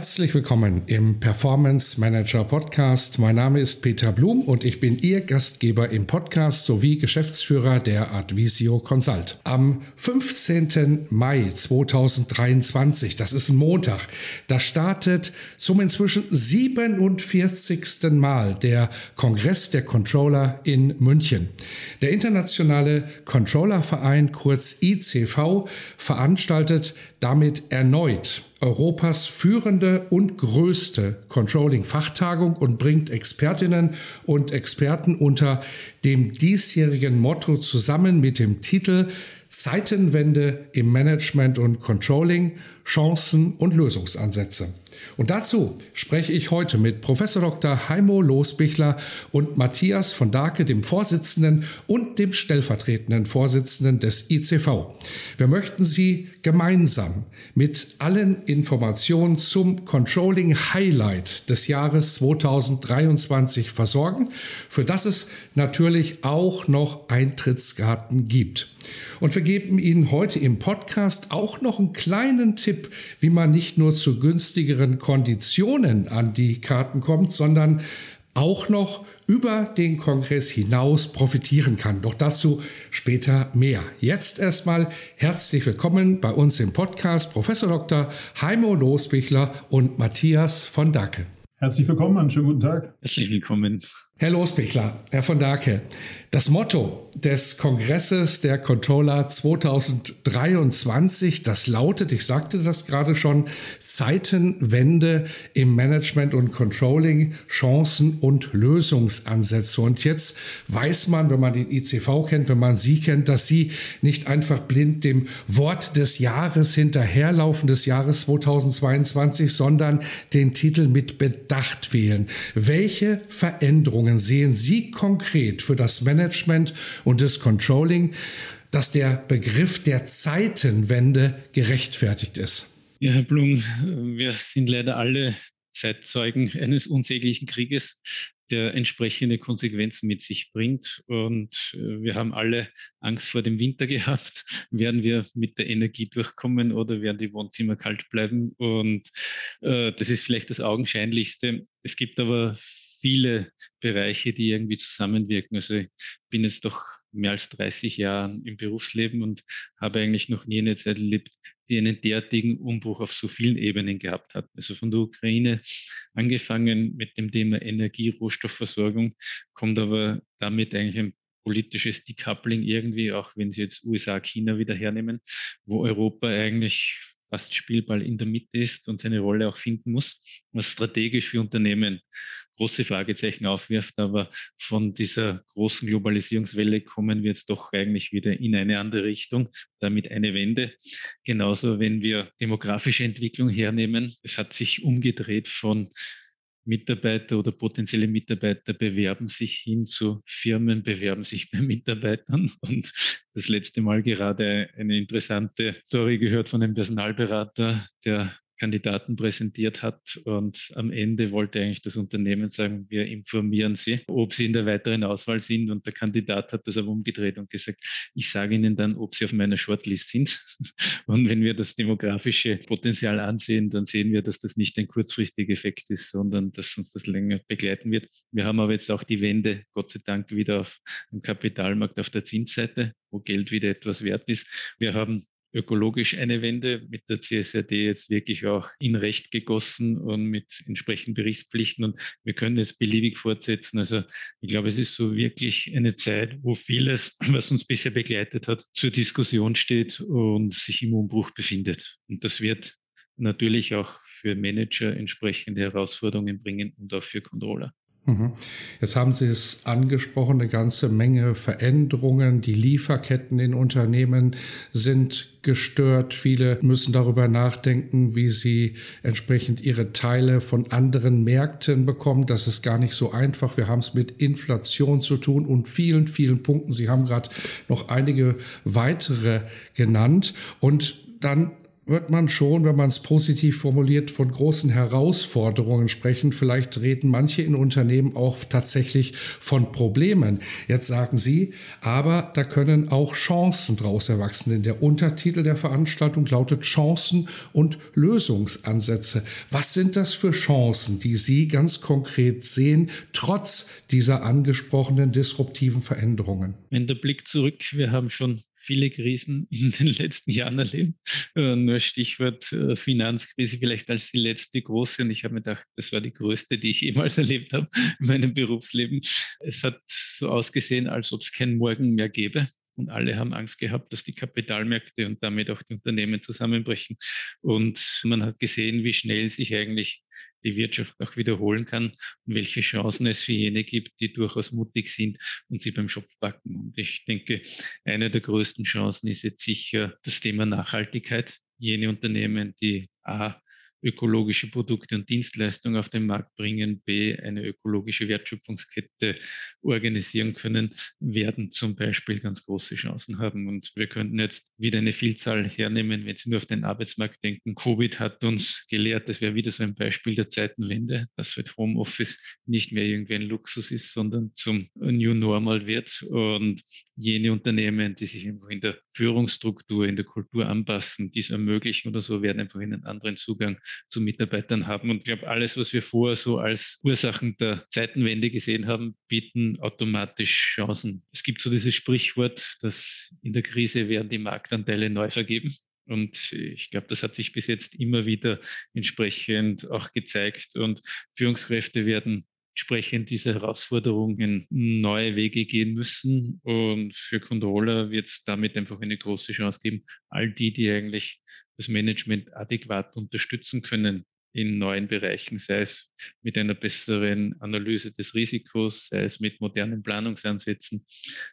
Herzlich willkommen im Performance Manager Podcast. Mein Name ist Peter Blum und ich bin Ihr Gastgeber im Podcast sowie Geschäftsführer der Advisio Consult. Am 15. Mai 2023, das ist ein Montag, da startet zum inzwischen 47. Mal der Kongress der Controller in München. Der internationale Controllerverein, kurz ICV, veranstaltet damit erneut Europas führende und größte Controlling-Fachtagung und bringt Expertinnen und Experten unter dem diesjährigen Motto zusammen mit dem Titel Zeitenwende im Management und Controlling, Chancen und Lösungsansätze. Und dazu spreche ich heute mit Professor Dr. Heimo Losbichler und Matthias von Dake, dem Vorsitzenden und dem stellvertretenden Vorsitzenden des ICV. Wir möchten Sie gemeinsam mit allen Informationen zum Controlling Highlight des Jahres 2023 versorgen, für das es natürlich auch noch Eintrittskarten gibt. Und wir geben Ihnen heute im Podcast auch noch einen kleinen Tipp, wie man nicht nur zu günstigeren Konditionen an die Karten kommt, sondern auch noch über den Kongress hinaus profitieren kann. Doch dazu später mehr. Jetzt erstmal herzlich willkommen bei uns im Podcast Professor Dr. Heimo Losbichler und Matthias von Dacke. Herzlich willkommen, einen schönen guten Tag. Herzlich willkommen. Herr Losbichler, Herr von Dake, das Motto des Kongresses der Controller 2023, das lautet, ich sagte das gerade schon, Zeitenwende im Management und Controlling, Chancen und Lösungsansätze. Und jetzt weiß man, wenn man den ICV kennt, wenn man Sie kennt, dass Sie nicht einfach blind dem Wort des Jahres hinterherlaufen, des Jahres 2022, sondern den Titel mit Bedacht wählen. Welche Veränderungen sehen Sie konkret für das Management Management und das Controlling, dass der Begriff der Zeitenwende gerechtfertigt ist? Ja, Herr Blum, wir sind leider alle Zeitzeugen eines unsäglichen Krieges, der entsprechende Konsequenzen mit sich bringt. Und äh, wir haben alle Angst vor dem Winter gehabt. Werden wir mit der Energie durchkommen oder werden die Wohnzimmer kalt bleiben? Und äh, das ist vielleicht das Augenscheinlichste. Es gibt aber viele Bereiche, die irgendwie zusammenwirken. Also ich bin jetzt doch mehr als 30 Jahre im Berufsleben und habe eigentlich noch nie eine Zeit erlebt, die einen derartigen Umbruch auf so vielen Ebenen gehabt hat. Also von der Ukraine angefangen mit dem Thema Energie, Rohstoffversorgung, kommt aber damit eigentlich ein politisches Decoupling irgendwie, auch wenn Sie jetzt USA, China wieder hernehmen, wo Europa eigentlich fast Spielball in der Mitte ist und seine Rolle auch finden muss, was strategisch für Unternehmen große Fragezeichen aufwirft. Aber von dieser großen Globalisierungswelle kommen wir jetzt doch eigentlich wieder in eine andere Richtung, damit eine Wende. Genauso, wenn wir demografische Entwicklung hernehmen. Es hat sich umgedreht von Mitarbeiter oder potenzielle Mitarbeiter bewerben sich hin zu Firmen, bewerben sich bei Mitarbeitern. Und das letzte Mal gerade eine interessante Story gehört von einem Personalberater, der Kandidaten präsentiert hat und am Ende wollte eigentlich das Unternehmen sagen, wir informieren Sie, ob Sie in der weiteren Auswahl sind und der Kandidat hat das aber umgedreht und gesagt, ich sage Ihnen dann, ob Sie auf meiner Shortlist sind. Und wenn wir das demografische Potenzial ansehen, dann sehen wir, dass das nicht ein kurzfristiger Effekt ist, sondern dass uns das länger begleiten wird. Wir haben aber jetzt auch die Wende, Gott sei Dank, wieder auf dem Kapitalmarkt auf der Zinsseite, wo Geld wieder etwas wert ist. Wir haben ökologisch eine Wende mit der CSRD jetzt wirklich auch in Recht gegossen und mit entsprechenden Berichtspflichten. Und wir können es beliebig fortsetzen. Also ich glaube, es ist so wirklich eine Zeit, wo vieles, was uns bisher begleitet hat, zur Diskussion steht und sich im Umbruch befindet. Und das wird natürlich auch für Manager entsprechende Herausforderungen bringen und auch für Controller. Mhm. Jetzt haben Sie es angesprochen, eine ganze Menge Veränderungen. Die Lieferketten in Unternehmen sind gestört. Viele müssen darüber nachdenken, wie sie entsprechend ihre Teile von anderen Märkten bekommen. Das ist gar nicht so einfach. Wir haben es mit Inflation zu tun und vielen, vielen Punkten. Sie haben gerade noch einige weitere genannt. Und dann wird man schon, wenn man es positiv formuliert, von großen Herausforderungen sprechen. Vielleicht reden manche in Unternehmen auch tatsächlich von Problemen. Jetzt sagen Sie, aber da können auch Chancen draus erwachsen. Denn der Untertitel der Veranstaltung lautet Chancen und Lösungsansätze. Was sind das für Chancen, die Sie ganz konkret sehen, trotz dieser angesprochenen disruptiven Veränderungen? Wenn der Blick zurück, wir haben schon viele Krisen in den letzten Jahren erlebt. Äh, nur Stichwort äh, Finanzkrise vielleicht als die letzte große. Und ich habe mir gedacht, das war die größte, die ich jemals erlebt habe in meinem Berufsleben. Es hat so ausgesehen, als ob es kein Morgen mehr gäbe. Und alle haben Angst gehabt, dass die Kapitalmärkte und damit auch die Unternehmen zusammenbrechen. Und man hat gesehen, wie schnell sich eigentlich die Wirtschaft auch wiederholen kann und welche Chancen es für jene gibt, die durchaus mutig sind und sie beim Schopf packen. Und ich denke, eine der größten Chancen ist jetzt sicher das Thema Nachhaltigkeit. Jene Unternehmen, die A, ökologische Produkte und Dienstleistungen auf den Markt bringen, b, eine ökologische Wertschöpfungskette organisieren können, werden zum Beispiel ganz große Chancen haben. Und wir könnten jetzt wieder eine Vielzahl hernehmen, wenn Sie nur auf den Arbeitsmarkt denken. Covid hat uns gelehrt, das wäre wieder so ein Beispiel der Zeitenwende, dass halt Homeoffice nicht mehr irgendwie ein Luxus ist, sondern zum New Normal wird. Und jene Unternehmen, die sich einfach in der Führungsstruktur, in der Kultur anpassen, dies ermöglichen oder so, werden einfach einen anderen Zugang zu Mitarbeitern haben. Und ich glaube, alles, was wir vorher so als Ursachen der Zeitenwende gesehen haben, bieten automatisch Chancen. Es gibt so dieses Sprichwort, dass in der Krise werden die Marktanteile neu vergeben. Und ich glaube, das hat sich bis jetzt immer wieder entsprechend auch gezeigt. Und Führungskräfte werden entsprechend diese Herausforderungen neue Wege gehen müssen. Und für Controller wird es damit einfach eine große Chance geben, all die, die eigentlich das Management adäquat unterstützen können in neuen Bereichen, sei es mit einer besseren Analyse des Risikos, sei es mit modernen Planungsansätzen,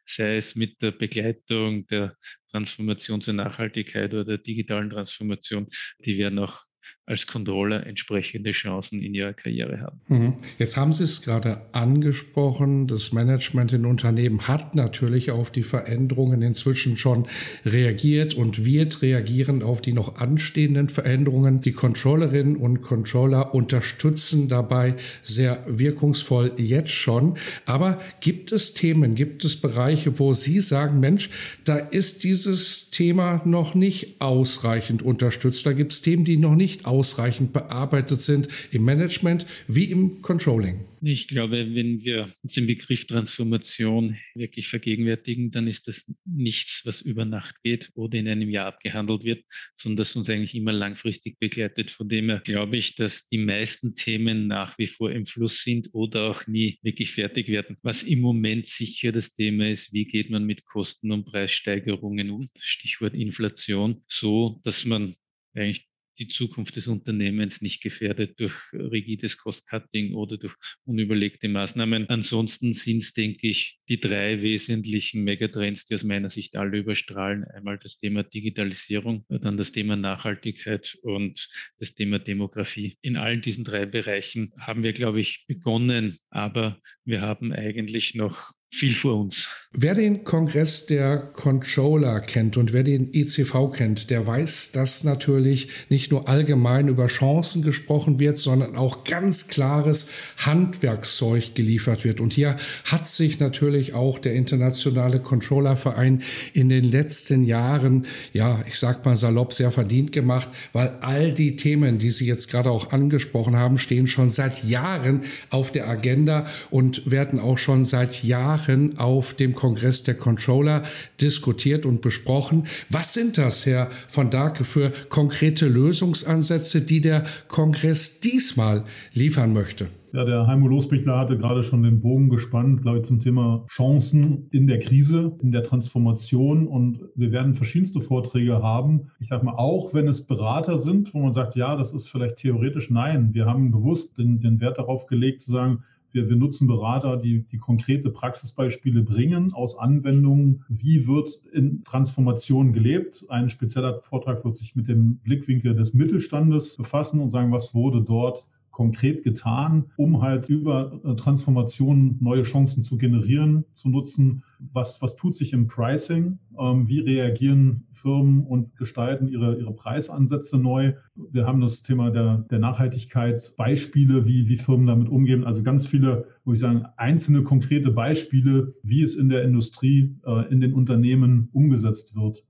sei es mit der Begleitung der Transformation zur Nachhaltigkeit oder der digitalen Transformation, die werden auch als Controller entsprechende Chancen in ihrer Karriere haben. Mhm. Jetzt haben Sie es gerade angesprochen, das Management in Unternehmen hat natürlich auf die Veränderungen inzwischen schon reagiert und wird reagieren auf die noch anstehenden Veränderungen. Die Controllerinnen und Controller unterstützen dabei sehr wirkungsvoll jetzt schon. Aber gibt es Themen, gibt es Bereiche, wo Sie sagen, Mensch, da ist dieses Thema noch nicht ausreichend unterstützt. Da gibt es Themen, die noch nicht ausreichend ausreichend bearbeitet sind im Management wie im Controlling? Ich glaube, wenn wir uns den Begriff Transformation wirklich vergegenwärtigen, dann ist das nichts, was über Nacht geht oder in einem Jahr abgehandelt wird, sondern das uns eigentlich immer langfristig begleitet. Von dem her glaube ich, dass die meisten Themen nach wie vor im Fluss sind oder auch nie wirklich fertig werden. Was im Moment sicher das Thema ist, wie geht man mit Kosten und Preissteigerungen um? Stichwort Inflation, so dass man eigentlich die Zukunft des Unternehmens nicht gefährdet durch rigides Cost-Cutting oder durch unüberlegte Maßnahmen. Ansonsten sind es, denke ich, die drei wesentlichen Megatrends, die aus meiner Sicht alle überstrahlen. Einmal das Thema Digitalisierung, dann das Thema Nachhaltigkeit und das Thema Demografie. In allen diesen drei Bereichen haben wir, glaube ich, begonnen, aber wir haben eigentlich noch viel vor uns. Wer den Kongress der Controller kennt und wer den ECV kennt, der weiß, dass natürlich nicht nur allgemein über Chancen gesprochen wird, sondern auch ganz klares Handwerkszeug geliefert wird. Und hier hat sich natürlich auch der internationale Controllerverein in den letzten Jahren, ja, ich sag mal salopp, sehr verdient gemacht, weil all die Themen, die Sie jetzt gerade auch angesprochen haben, stehen schon seit Jahren auf der Agenda und werden auch schon seit Jahren Jahren auf dem Kongress der Controller diskutiert und besprochen. Was sind das, Herr von Darke, für konkrete Lösungsansätze, die der Kongress diesmal liefern möchte? Ja, der Heimo Losbichler hatte gerade schon den Bogen gespannt, glaube ich, zum Thema Chancen in der Krise, in der Transformation. Und wir werden verschiedenste Vorträge haben. Ich sage mal, auch wenn es Berater sind, wo man sagt, ja, das ist vielleicht theoretisch, nein. Wir haben bewusst den, den Wert darauf gelegt zu sagen, Wir, wir nutzen Berater, die, die konkrete Praxisbeispiele bringen aus Anwendungen. Wie wird in Transformation gelebt? Ein spezieller Vortrag wird sich mit dem Blickwinkel des Mittelstandes befassen und sagen, was wurde dort konkret getan, um halt über äh, Transformationen neue Chancen zu generieren, zu nutzen. Was, was tut sich im Pricing? Ähm, wie reagieren Firmen und gestalten ihre, ihre Preisansätze neu? Wir haben das Thema der, der Nachhaltigkeit, Beispiele, wie, wie Firmen damit umgehen. Also ganz viele, wo ich sagen, einzelne konkrete Beispiele, wie es in der Industrie, äh, in den Unternehmen umgesetzt wird.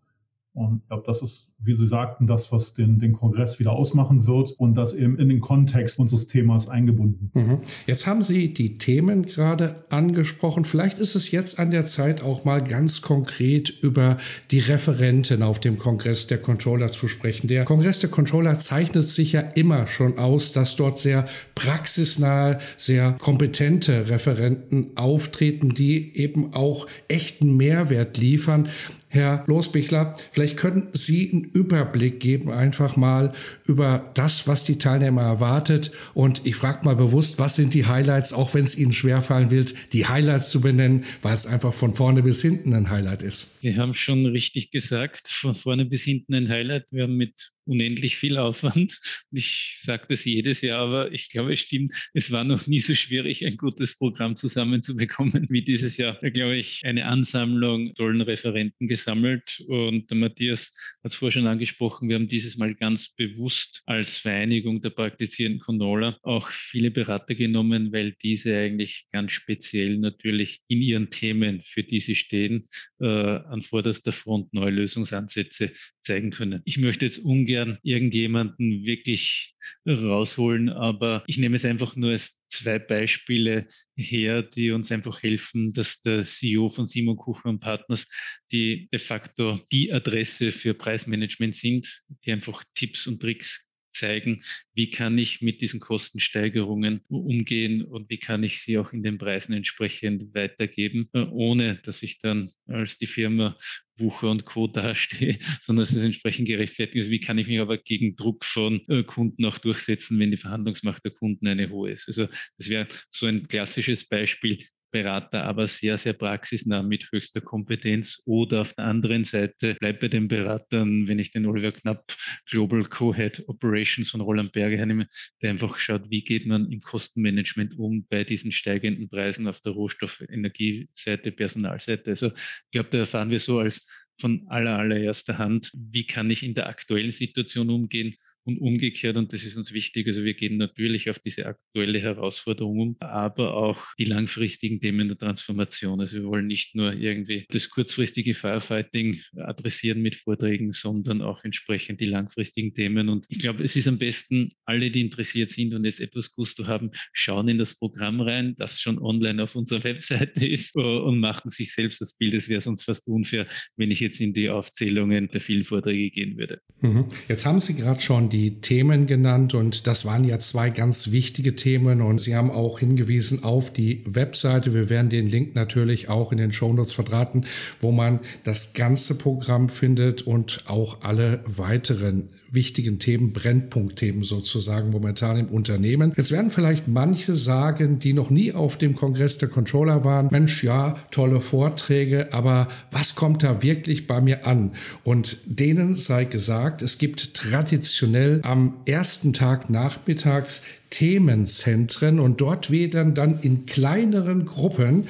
Und ich glaube, das ist, wie Sie sagten, das, was den, den Kongress wieder ausmachen wird und das eben in den Kontext unseres Themas eingebunden. Mhm. Jetzt haben Sie die Themen gerade angesprochen. Vielleicht ist es jetzt an der Zeit, auch mal ganz konkret über die Referenten auf dem Kongress der Controller zu sprechen. Der Kongress der Controller zeichnet sich ja immer schon aus, dass dort sehr praxisnahe, sehr kompetente Referenten auftreten, die eben auch echten Mehrwert liefern. Herr Losbichler, vielleicht können Sie einen Überblick geben, einfach mal über das, was die Teilnehmer erwartet. Und ich frage mal bewusst, was sind die Highlights, auch wenn es Ihnen schwerfallen wird, die Highlights zu benennen, weil es einfach von vorne bis hinten ein Highlight ist. Sie haben schon richtig gesagt, von vorne bis hinten ein Highlight. Wir haben mit unendlich viel Aufwand. Ich sage das jedes Jahr, aber ich glaube, es stimmt, es war noch nie so schwierig, ein gutes Programm zusammenzubekommen wie dieses Jahr. Da glaube ich, eine Ansammlung tollen Referenten gesammelt und der Matthias hat es vorher schon angesprochen, wir haben dieses Mal ganz bewusst als Vereinigung der praktizierenden Controller auch viele Berater genommen, weil diese eigentlich ganz speziell natürlich in ihren Themen, für die sie stehen, äh, an vorderster Front neue Lösungsansätze zeigen können. Ich möchte jetzt ungern ungern irgendjemanden wirklich rausholen, aber ich nehme es einfach nur als zwei Beispiele her, die uns einfach helfen, dass der CEO von Simon Kuchen und Partners, die de facto die Adresse für Preismanagement sind, die einfach Tipps und Tricks zeigen, wie kann ich mit diesen Kostensteigerungen umgehen und wie kann ich sie auch in den Preisen entsprechend weitergeben, äh, ohne dass ich dann als die Firma Wucher und Co. dastehe, sondern es ist entsprechend gerechtfertigt ist. Wie kann ich mich aber gegen Druck von äh, Kunden auch durchsetzen, wenn die Verhandlungsmacht der Kunden eine hohe ist? Also das wäre so ein klassisches Beispiel, Berater, aber sehr, sehr praxisnah mit höchster Kompetenz. Oder auf der anderen Seite bleibt bei den Beratern, wenn ich den Oliver Knapp Global Co-Head Operations von Roland Berger hernehme, der einfach schaut, wie geht man im Kostenmanagement um bei diesen steigenden Preisen auf der Rohstoff-, Energieseite, Personalseite. Also ich glaube, da erfahren wir so als von aller, allererster Hand, wie kann ich in der aktuellen Situation umgehen und umgekehrt, und das ist uns wichtig, also wir gehen natürlich auf diese aktuelle Herausforderung um, aber auch die langfristigen Themen der Transformation. Also wir wollen nicht nur irgendwie das kurzfristige Firefighting adressieren mit Vorträgen, sondern auch entsprechend die langfristigen Themen. Und ich glaube, es ist am besten, alle, die interessiert sind und jetzt etwas Gusto haben, schauen in das Programm rein, das schon online auf unserer Webseite ist und machen sich selbst das Bild. Es wäre sonst fast unfair, wenn ich jetzt in die Aufzählungen der vielen Vorträge gehen würde. Mhm. Jetzt haben Sie gerade schon die die Themen genannt und das waren ja zwei ganz wichtige Themen und Sie haben auch hingewiesen auf die Webseite. Wir werden den Link natürlich auch in den Shownotes verdrahten, wo man das ganze Programm findet und auch alle weiteren wichtigen Themen, Brennpunktthemen sozusagen momentan im Unternehmen. Jetzt werden vielleicht manche sagen, die noch nie auf dem Kongress der Controller waren, Mensch, ja, tolle Vorträge, aber was kommt da wirklich bei mir an? Und denen sei gesagt, es gibt traditionell am ersten Tag nachmittags Themenzentren und dort werden dann in kleineren Gruppen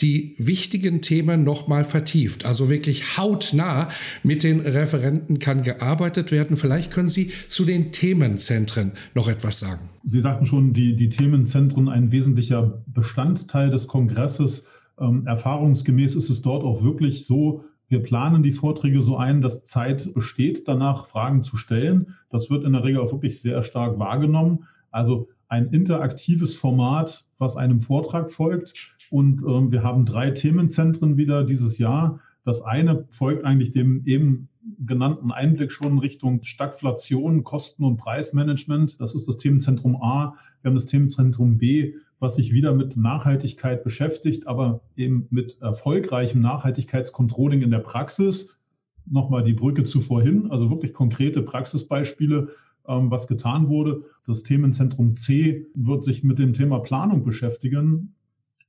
die wichtigen Themen nochmal vertieft. Also wirklich hautnah mit den Referenten kann gearbeitet werden. Vielleicht können Sie zu den Themenzentren noch etwas sagen. Sie sagten schon, die, die Themenzentren ein wesentlicher Bestandteil des Kongresses. Ähm, erfahrungsgemäß ist es dort auch wirklich so, wir planen die Vorträge so ein, dass Zeit besteht, danach Fragen zu stellen. Das wird in der Regel auch wirklich sehr stark wahrgenommen. Also ein interaktives Format, was einem Vortrag folgt. Und ähm, wir haben drei Themenzentren wieder dieses Jahr. Das eine folgt eigentlich dem eben genannten Einblick schon Richtung Stagflation, Kosten- und Preismanagement. Das ist das Themenzentrum A. Wir haben das Themenzentrum B, was sich wieder mit Nachhaltigkeit beschäftigt, aber eben mit erfolgreichem Nachhaltigkeitscontrolling in der Praxis. Nochmal die Brücke zu vorhin, also wirklich konkrete Praxisbeispiele was getan wurde. Das Themenzentrum C wird sich mit dem Thema Planung beschäftigen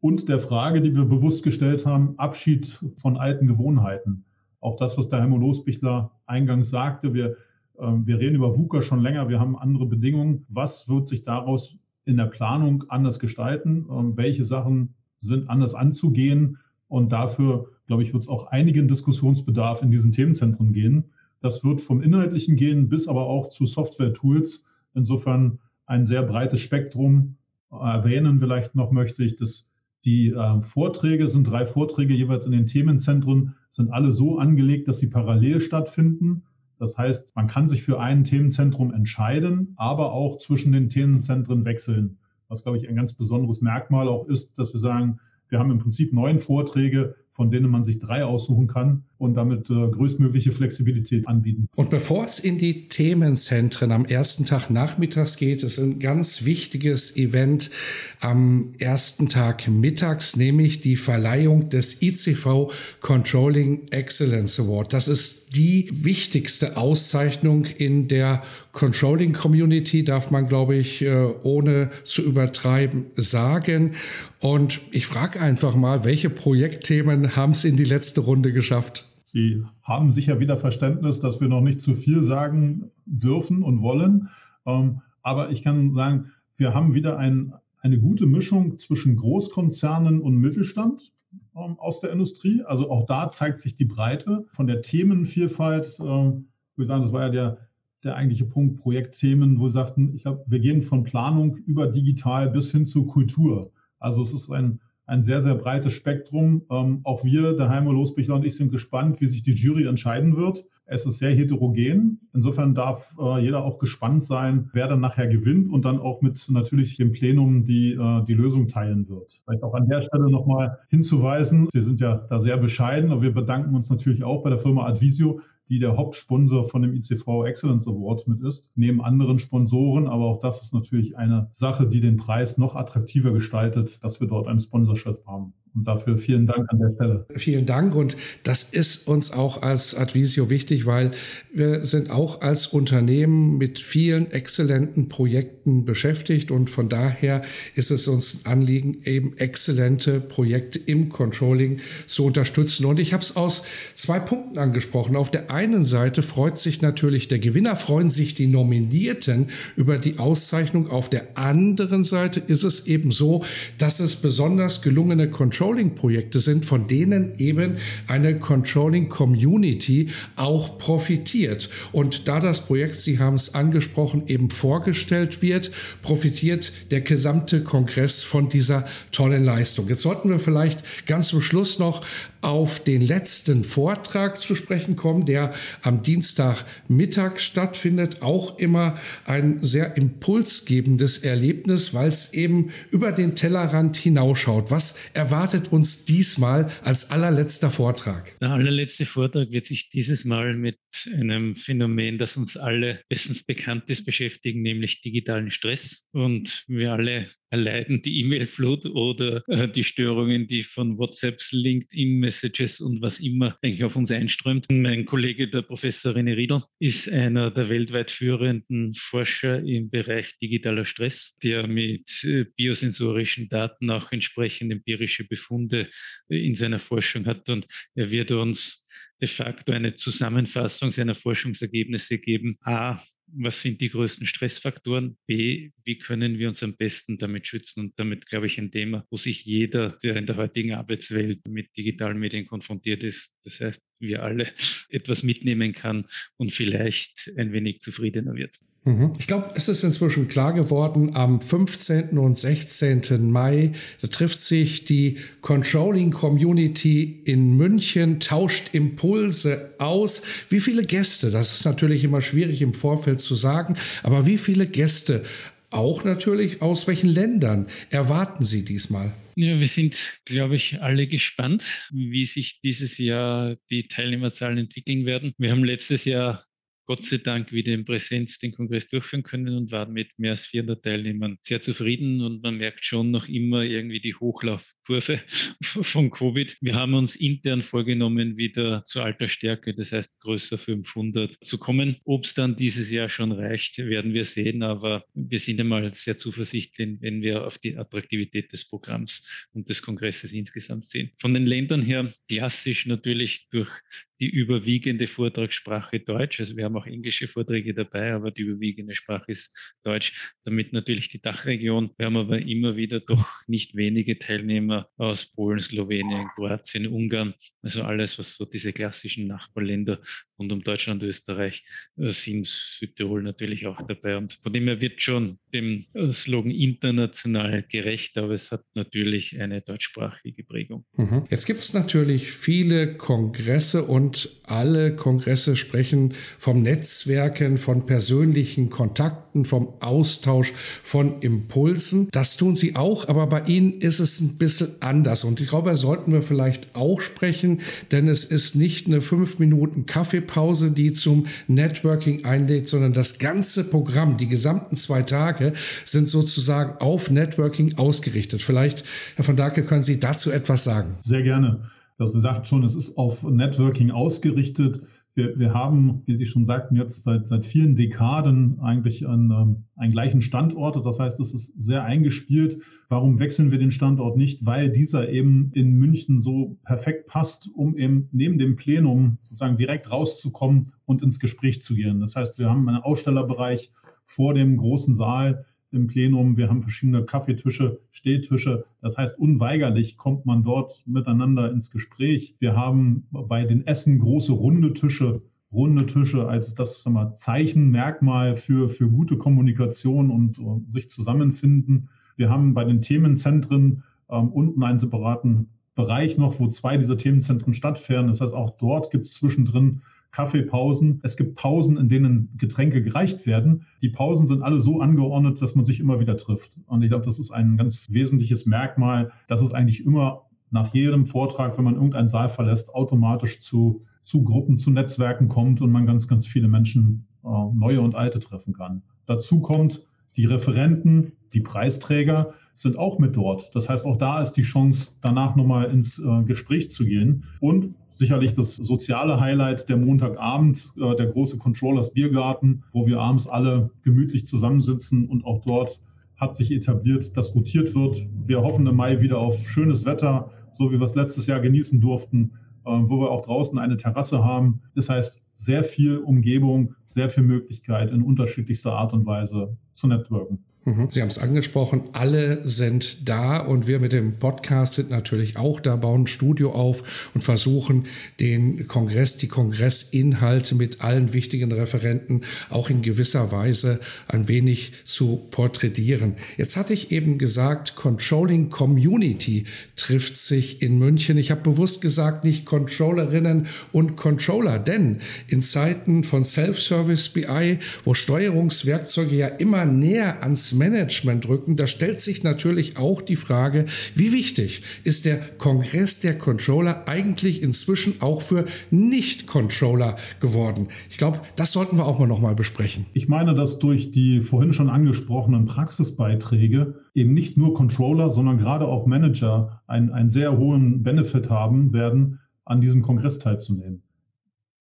und der Frage, die wir bewusst gestellt haben, Abschied von alten Gewohnheiten. Auch das, was der Helmut Losbichler eingangs sagte, wir, ähm, wir reden über VUCA schon länger, wir haben andere Bedingungen. Was wird sich daraus in der Planung anders gestalten? Ähm, welche Sachen sind anders anzugehen? Und dafür, glaube ich, wird es auch einigen Diskussionsbedarf in diesen Themenzentren gehen. Das wird vom Inhaltlichen gehen bis aber auch zu Software-Tools. Insofern ein sehr breites Spektrum. Erwähnen vielleicht noch möchte ich, dass die äh, Vorträge sind drei Vorträge jeweils in den Themenzentren, sind alle so angelegt, dass sie parallel stattfinden. Das heißt, man kann sich für ein Themenzentrum entscheiden, aber auch zwischen den Themenzentren wechseln. Was, glaube ich, ein ganz besonderes Merkmal auch ist, dass wir sagen, wir haben im Prinzip neun Vorträge von denen man sich drei aussuchen kann und damit äh, größtmögliche Flexibilität anbieten. Und bevor es in die Themenzentren am ersten Tag nachmittags geht, ist ein ganz wichtiges Event am ersten Tag mittags, nämlich die Verleihung des ICV Controlling Excellence Award. Das ist die wichtigste Auszeichnung in der Controlling Community, darf man, glaube ich, äh, ohne zu übertreiben sagen. Und ich frage einfach mal, welche Projektthemen haben es in die letzte Runde geschafft? Sie haben sicher wieder Verständnis, dass wir noch nicht zu viel sagen dürfen und wollen. Ähm, aber ich kann sagen, wir haben wieder ein, eine gute Mischung zwischen Großkonzernen und Mittelstand ähm, aus der Industrie. Also auch da zeigt sich die Breite von der Themenvielfalt. Ähm, ich würde sagen, das war ja der, der eigentliche Punkt, Projektthemen, wo wir sagten, ich glaube, wir gehen von Planung über digital bis hin zu Kultur. Also es ist ein, ein sehr, sehr breites Spektrum. Ähm, auch wir, der Heimo Losbichler und ich, sind gespannt, wie sich die Jury entscheiden wird. Es ist sehr heterogen. Insofern darf äh, jeder auch gespannt sein, wer dann nachher gewinnt und dann auch mit natürlich dem Plenum die, äh, die Lösung teilen wird. Vielleicht auch an der Stelle nochmal hinzuweisen, wir sind ja da sehr bescheiden, aber wir bedanken uns natürlich auch bei der Firma Advisio, die der Hauptsponsor von dem ICV Excellence Award mit ist, neben anderen Sponsoren. Aber auch das ist natürlich eine Sache, die den Preis noch attraktiver gestaltet, dass wir dort ein Sponsorship haben. Und dafür vielen Dank an der Stelle. Vielen Dank. Und das ist uns auch als Advisio wichtig, weil wir sind auch als Unternehmen mit vielen exzellenten Projekten beschäftigt. Und von daher ist es uns ein Anliegen, eben exzellente Projekte im Controlling zu unterstützen. Und ich habe es aus zwei Punkten angesprochen. Auf der einen Seite freut sich natürlich der Gewinner, freuen sich die Nominierten über die Auszeichnung. Auf der anderen Seite ist es eben so, dass es besonders gelungene Controlling Controlling-Projekte sind, von denen eben eine Controlling-Community auch profitiert. Und da das Projekt, Sie haben es angesprochen, eben vorgestellt wird, profitiert der gesamte Kongress von dieser tollen Leistung. Jetzt sollten wir vielleicht ganz zum Schluss noch auf den letzten Vortrag zu sprechen kommen, der am Dienstagmittag stattfindet. Auch immer ein sehr impulsgebendes Erlebnis, weil es eben über den Tellerrand hinausschaut. Was erwartet uns diesmal als allerletzter Vortrag? Der allerletzte Vortrag wird sich dieses Mal mit einem Phänomen, das uns alle bestens bekannt ist, beschäftigen, nämlich digitalen Stress. Und wir alle erleiden die E-Mail-Flut oder äh, die Störungen, die von WhatsApps, LinkedIn-Messages und was immer eigentlich auf uns einströmt. Mein Kollege, der Professor René Riedl, ist einer der weltweit führenden Forscher im Bereich digitaler Stress, der mit äh, biosensorischen Daten auch entsprechend empirische Befunde äh, in seiner Forschung hat. Und er wird uns de facto eine Zusammenfassung seiner Forschungsergebnisse geben. A, was sind die größten Stressfaktoren? B, wie können wir uns am besten damit schützen? Und damit, glaube ich, ein Thema, wo sich jeder, der in der heutigen Arbeitswelt mit digitalen Medien konfrontiert ist, das heißt, wir alle etwas mitnehmen kann und vielleicht ein wenig zufriedener wird. Mhm. Ich glaube, es ist inzwischen klar geworden, am 15. und 16. Mai da trifft sich die Controlling Community in München, tauscht Impulse aus. Wie viele Gäste? Das ist natürlich immer schwierig im Vorfeld zu sagen, aber wie viele Gäste? Auch natürlich aus welchen Ländern erwarten Sie diesmal? Ja, wir sind, glaube ich, alle gespannt, wie sich dieses Jahr die Teilnehmerzahlen entwickeln werden. Wir haben letztes Jahr Gott sei Dank wieder in Präsenz den Kongress durchführen können und waren mit mehr als 400 Teilnehmern sehr zufrieden und man merkt schon noch immer irgendwie die Hochlaufkurve von Covid. Wir haben uns intern vorgenommen, wieder zur alter Stärke, das heißt größer 500 zu kommen. Ob es dann dieses Jahr schon reicht, werden wir sehen, aber wir sind einmal sehr zuversichtlich, wenn wir auf die Attraktivität des Programms und des Kongresses insgesamt sehen. Von den Ländern her klassisch natürlich durch die überwiegende Vortragssprache Deutsch. Also wir haben auch englische Vorträge dabei, aber die überwiegende Sprache ist Deutsch. Damit natürlich die Dachregion. Wir haben aber immer wieder doch nicht wenige Teilnehmer aus Polen, Slowenien, Kroatien, Ungarn. Also alles, was so diese klassischen Nachbarländer rund um Deutschland, Österreich äh, sind, Südtirol natürlich auch dabei. Und von dem her wird schon dem äh, Slogan international gerecht, aber es hat natürlich eine deutschsprachige Prägung. Mhm. Jetzt gibt es natürlich viele Kongresse und alle Kongresse sprechen vom Netzwerken, von persönlichen Kontakten, vom Austausch von Impulsen. Das tun sie auch, aber bei Ihnen ist es ein bisschen anders. Und ich glaube, da sollten wir vielleicht auch sprechen, denn es ist nicht eine fünf Minuten Kaffeepause, die zum Networking einlädt, sondern das ganze Programm, die gesamten zwei Tage sind sozusagen auf Networking ausgerichtet. Vielleicht, Herr von Dake, können Sie dazu etwas sagen? Sehr gerne. Also Sie sagt schon, es ist auf Networking ausgerichtet. Wir, wir haben, wie Sie schon sagten, jetzt seit, seit vielen Dekaden eigentlich einen, ähm, einen gleichen Standort. Das heißt, es ist sehr eingespielt. Warum wechseln wir den Standort nicht? Weil dieser eben in München so perfekt passt, um eben neben dem Plenum sozusagen direkt rauszukommen und ins Gespräch zu gehen. Das heißt, wir haben einen Ausstellerbereich vor dem großen Saal im Plenum. Wir haben verschiedene Kaffeetische, Stehtische. Das heißt, unweigerlich kommt man dort miteinander ins Gespräch. Wir haben bei den Essen große runde Tische, runde Tische als das mal, Zeichenmerkmal für, für gute Kommunikation und uh, sich zusammenfinden. Wir haben bei den Themenzentren ähm, unten einen separaten Bereich noch, wo zwei dieser Themenzentren stattfinden. Das heißt, auch dort gibt es zwischendrin Kaffeepausen. Es gibt Pausen, in denen Getränke gereicht werden. Die Pausen sind alle so angeordnet, dass man sich immer wieder trifft. Und ich glaube, das ist ein ganz wesentliches Merkmal, dass es eigentlich immer nach jedem Vortrag, wenn man irgendeinen Saal verlässt, automatisch zu, zu Gruppen, zu Netzwerken kommt und man ganz, ganz viele Menschen, äh, neue und alte, treffen kann. Dazu kommt die Referenten, die Preisträger sind auch mit dort. Das heißt, auch da ist die Chance, danach nochmal ins äh, Gespräch zu gehen. Und sicherlich das soziale Highlight der Montagabend, äh, der große Controllers Biergarten, wo wir abends alle gemütlich zusammensitzen und auch dort hat sich etabliert, dass rotiert wird. Wir hoffen im Mai wieder auf schönes Wetter, so wie wir es letztes Jahr genießen durften, äh, wo wir auch draußen eine Terrasse haben. Das heißt, sehr viel Umgebung, sehr viel Möglichkeit in unterschiedlichster Art und Weise zu networken. Mhm. Sie haben es angesprochen, alle sind da und wir mit dem Podcast sind natürlich auch da, bauen ein Studio auf und versuchen den Kongress, die Kongressinhalte mit allen wichtigen Referenten auch in gewisser Weise ein wenig zu porträtieren. Jetzt hatte ich eben gesagt, Controlling Community trifft sich in München. Ich habe bewusst gesagt, nicht Controllerinnen und Controller, denn in Zeiten von Self-Service BI, wo Steuerungswerkzeuge ja immer näher ans Management rücken, da stellt sich natürlich auch die Frage, wie wichtig ist der Kongress der Controller eigentlich inzwischen auch für Nicht-Controller geworden? Ich glaube, das sollten wir auch mal nochmal besprechen. Ich meine, dass durch die vorhin schon angesprochenen Praxisbeiträge eben nicht nur Controller, sondern gerade auch Manager einen, einen sehr hohen Benefit haben werden, an diesem Kongress teilzunehmen.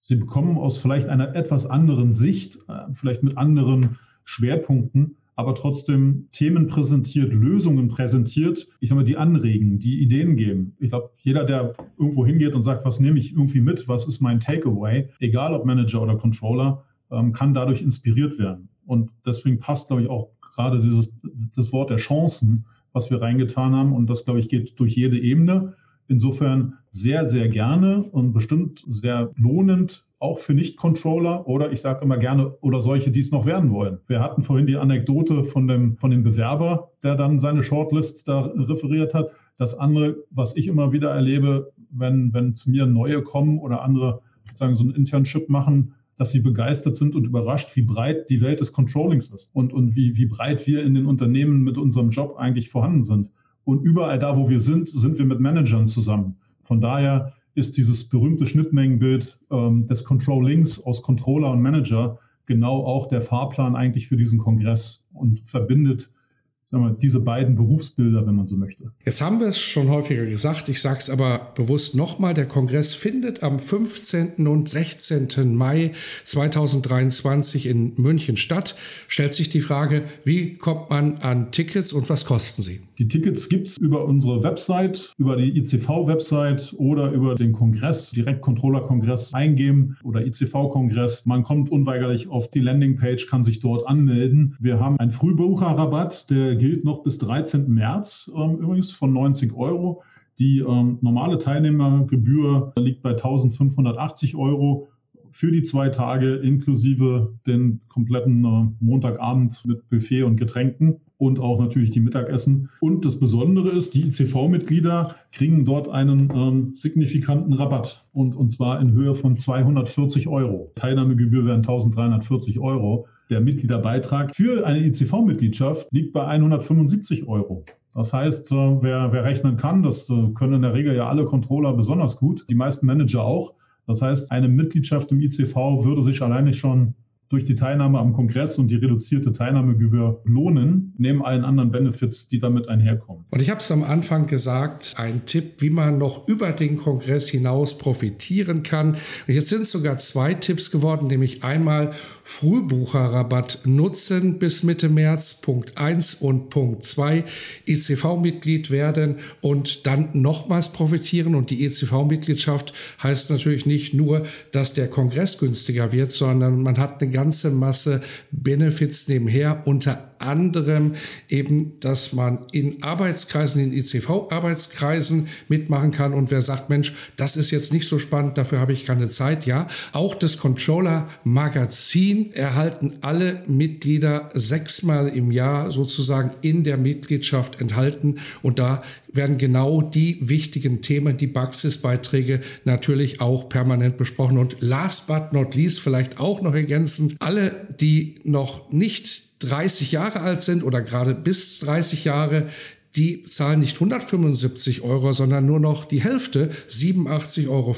Sie bekommen aus vielleicht einer etwas anderen Sicht, äh, vielleicht mit anderen Schwerpunkten, aber trotzdem Themen präsentiert, Lösungen präsentiert, ich sag mal, die anregen, die Ideen geben. Ich glaube, jeder, der irgendwo hingeht und sagt, was nehme ich irgendwie mit, was ist mein Takeaway, egal ob Manager oder Controller, ähm, kann dadurch inspiriert werden. Und deswegen passt, glaube ich, auch gerade dieses das Wort der Chancen, was wir reingetan haben. Und das, glaube ich, geht durch jede Ebene. Insofern sehr, sehr gerne und bestimmt sehr lohnend, auch für Nicht-Controller oder ich sage immer gerne, oder solche, die es noch werden wollen. Wir hatten vorhin die Anekdote von dem, von dem Bewerber, der dann seine Shortlist da referiert hat. Das andere, was ich immer wieder erlebe, wenn, wenn zu mir neue kommen oder andere sozusagen so ein Internship machen, dass sie begeistert sind und überrascht, wie breit die Welt des Controllings ist und, und wie, wie breit wir in den Unternehmen mit unserem Job eigentlich vorhanden sind. Und überall da, wo wir sind, sind wir mit Managern zusammen. Von daher ist dieses berühmte Schnittmengenbild ähm, des Control Links aus Controller und Manager genau auch der Fahrplan eigentlich für diesen Kongress und verbindet sagen wir, diese beiden Berufsbilder, wenn man so möchte. Jetzt haben wir es schon häufiger gesagt, ich sage es aber bewusst nochmal, der Kongress findet am 15. und 16. Mai 2023 in München statt. Stellt sich die Frage, wie kommt man an Tickets und was kosten sie? Die Tickets gibt es über unsere Website, über die ICV-Website oder über den Kongress, direkt Controller-Kongress eingeben oder ICV-Kongress. Man kommt unweigerlich auf die Landingpage, kann sich dort anmelden. Wir haben einen Frühbucherrabatt, der gilt noch bis 13. März ähm, übrigens von 90 Euro. Die ähm, normale Teilnehmergebühr liegt bei 1580 Euro für die zwei Tage inklusive den kompletten äh, Montagabend mit Buffet und Getränken und auch natürlich die Mittagessen. Und das Besondere ist, die ICV-Mitglieder kriegen dort einen ähm, signifikanten Rabatt und, und zwar in Höhe von 240 Euro. Teilnahmegebühr wären 1340 Euro. Der Mitgliederbeitrag für eine ICV-Mitgliedschaft liegt bei 175 Euro. Das heißt, äh, wer, wer rechnen kann, das äh, können in der Regel ja alle Controller besonders gut, die meisten Manager auch. Das heißt, eine Mitgliedschaft im ICV würde sich alleine schon durch die Teilnahme am Kongress und die reduzierte Teilnahmegebühr lohnen, neben allen anderen Benefits, die damit einherkommen. Und ich habe es am Anfang gesagt, ein Tipp, wie man noch über den Kongress hinaus profitieren kann. Und jetzt sind sogar zwei Tipps geworden, nämlich einmal Frühbucherrabatt nutzen bis Mitte März, Punkt 1 und Punkt 2, ECV-Mitglied werden und dann nochmals profitieren. Und die ECV-Mitgliedschaft heißt natürlich nicht nur, dass der Kongress günstiger wird, sondern man hat eine ganze Masse Benefits nebenher, unter anderem eben, dass man in Arbeitskreisen, in ICV-Arbeitskreisen mitmachen kann. Und wer sagt, Mensch, das ist jetzt nicht so spannend, dafür habe ich keine Zeit, ja. Auch das Controller-Magazin erhalten alle Mitglieder sechsmal im Jahr sozusagen in der Mitgliedschaft enthalten. Und da werden genau die wichtigen Themen, die Praxisbeiträge natürlich auch permanent besprochen. Und last but not least, vielleicht auch noch ergänzend, alle, die noch nicht 30 Jahre alt sind oder gerade bis 30 Jahre, die zahlen nicht 175 Euro, sondern nur noch die Hälfte, 87,50 Euro.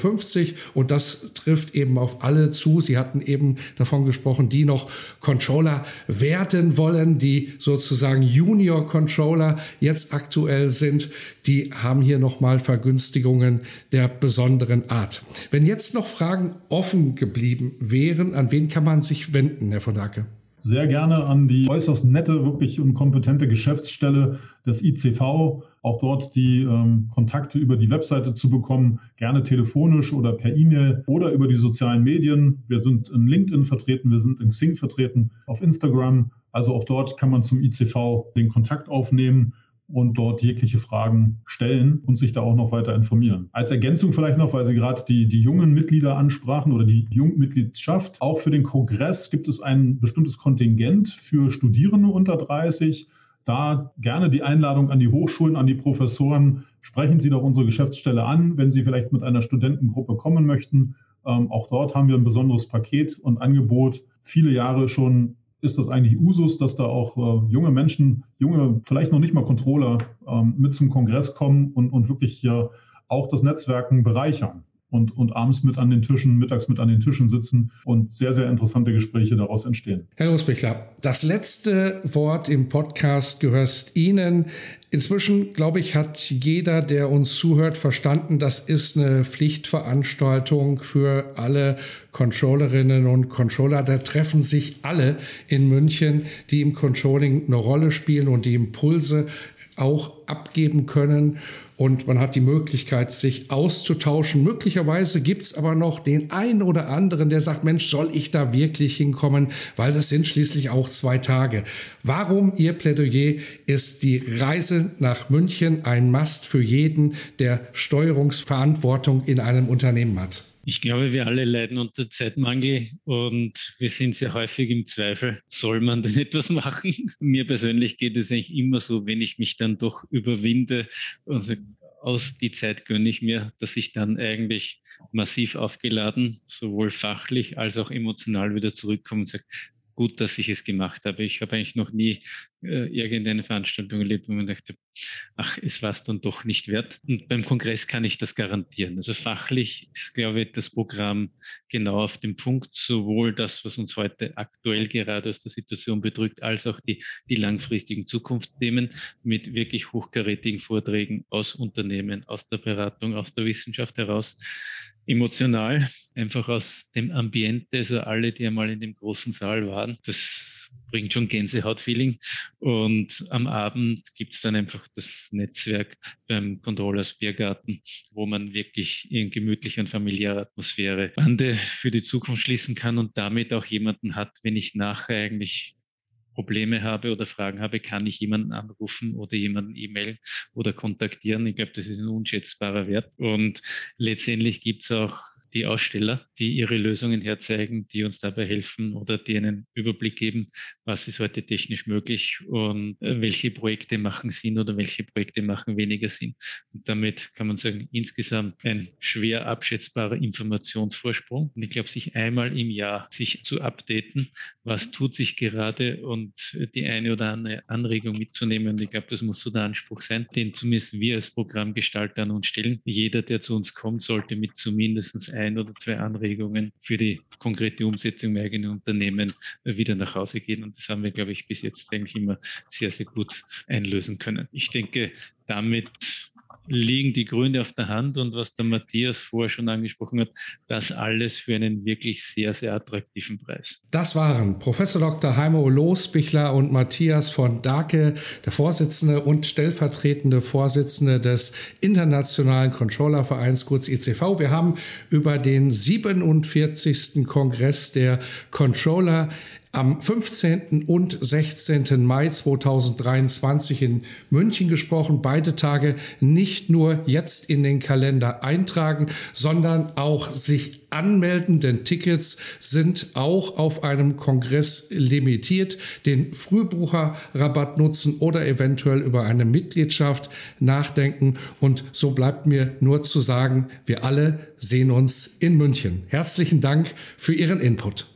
Und das trifft eben auf alle zu. Sie hatten eben davon gesprochen, die noch Controller werden wollen, die sozusagen Junior Controller jetzt aktuell sind. Die haben hier nochmal Vergünstigungen der besonderen Art. Wenn jetzt noch Fragen offen geblieben wären, an wen kann man sich wenden, Herr von Hacke? Sehr gerne an die äußerst nette, wirklich und kompetente Geschäftsstelle des ICV, auch dort die ähm, Kontakte über die Webseite zu bekommen, gerne telefonisch oder per E-Mail oder über die sozialen Medien. Wir sind in LinkedIn vertreten, wir sind in Xing vertreten, auf Instagram. Also auch dort kann man zum ICV den Kontakt aufnehmen und dort jegliche Fragen stellen und sich da auch noch weiter informieren. Als Ergänzung vielleicht noch, weil Sie gerade die, die jungen Mitglieder ansprachen oder die Jungmitgliedschaft. Auch für den Kongress gibt es ein bestimmtes Kontingent für Studierende unter 30. Da gerne die Einladung an die Hochschulen, an die Professoren. Sprechen Sie doch unsere Geschäftsstelle an, wenn Sie vielleicht mit einer Studentengruppe kommen möchten. Ähm, auch dort haben wir ein besonderes Paket und Angebot. Viele Jahre schon ist das eigentlich Usus, dass da auch äh, junge Menschen, junge, vielleicht noch nicht mal Controller, ähm, mit zum Kongress kommen und, und wirklich ja auch das Netzwerken bereichern und, und abends mit an den Tischen, mittags mit an den Tischen sitzen und sehr, sehr interessante Gespräche daraus entstehen. Herr Losbichler, das letzte Wort im Podcast gehört Ihnen. Inzwischen, glaube ich, hat jeder, der uns zuhört, verstanden, das ist eine Pflichtveranstaltung für alle Controllerinnen und Controller. Da treffen sich alle in München, die im Controlling eine Rolle spielen und die Impulse auch abgeben können und man hat die Möglichkeit, sich auszutauschen. Möglicherweise gibt es aber noch den einen oder anderen, der sagt, Mensch, soll ich da wirklich hinkommen? Weil das sind schließlich auch zwei Tage. Warum Ihr Plädoyer ist die Reise nach München ein Mast für jeden, der Steuerungsverantwortung in einem Unternehmen hat? Ich glaube, wir alle leiden unter Zeitmangel und wir sind sehr häufig im Zweifel, soll man denn etwas machen? Mir persönlich geht es eigentlich immer so, wenn ich mich dann doch überwinde also aus die Zeit gönne ich mir, dass ich dann eigentlich massiv aufgeladen, sowohl fachlich als auch emotional wieder zurückkomme und sage, gut, dass ich es gemacht habe. Ich habe eigentlich noch nie äh, irgendeine Veranstaltung erlebt, wo man dachte, ach, es war es dann doch nicht wert. Und beim Kongress kann ich das garantieren. Also fachlich ist, glaube ich, das Programm genau auf dem Punkt, sowohl das, was uns heute aktuell gerade aus der Situation bedrückt, als auch die, die langfristigen Zukunftsthemen mit wirklich hochkarätigen Vorträgen aus Unternehmen, aus der Beratung, aus der Wissenschaft heraus emotional, einfach aus dem Ambiente, also alle, die einmal in dem großen Saal waren, das bringt schon Gänsehaut-Feeling. Und am Abend gibt es dann einfach das Netzwerk beim Controllers Biergarten, wo man wirklich in gemütlicher und familiärer Atmosphäre Bande für die Zukunft schließen kann und damit auch jemanden hat, wenn ich nachher eigentlich Probleme habe oder Fragen habe, kann ich jemanden anrufen oder jemanden e-mailen oder kontaktieren. Ich glaube, das ist ein unschätzbarer Wert. Und letztendlich gibt es auch die Aussteller, die ihre Lösungen herzeigen, die uns dabei helfen oder die einen Überblick geben, was ist heute technisch möglich und äh, welche Projekte machen Sinn oder welche Projekte machen weniger Sinn. Und damit kann man sagen, insgesamt ein schwer abschätzbarer Informationsvorsprung. Und ich glaube, sich einmal im Jahr sich zu updaten, was tut sich gerade und die eine oder andere Anregung mitzunehmen. Ich glaube, das muss so der Anspruch sein, den zumindest wir als Programmgestalter an uns stellen. Jeder, der zu uns kommt, sollte mit zumindest ein oder zwei Anregungen für die konkrete Umsetzung im eigenen Unternehmen wieder nach Hause gehen. Und das haben wir, glaube ich, bis jetzt eigentlich immer sehr, sehr gut einlösen können. Ich denke, damit liegen die Gründe auf der Hand und was der Matthias vorher schon angesprochen hat, das alles für einen wirklich sehr, sehr attraktiven Preis. Das waren Professor Dr. Heimo Losbichler und Matthias von Dake, der Vorsitzende und stellvertretende Vorsitzende des Internationalen Controllervereins, kurz ICV. Wir haben über den 47. Kongress der Controller am 15. und 16. Mai 2023 in München gesprochen. Beide Tage nicht nur jetzt in den Kalender eintragen, sondern auch sich anmelden, denn Tickets sind auch auf einem Kongress limitiert. Den Frühbucherrabatt nutzen oder eventuell über eine Mitgliedschaft nachdenken. Und so bleibt mir nur zu sagen, wir alle sehen uns in München. Herzlichen Dank für Ihren Input.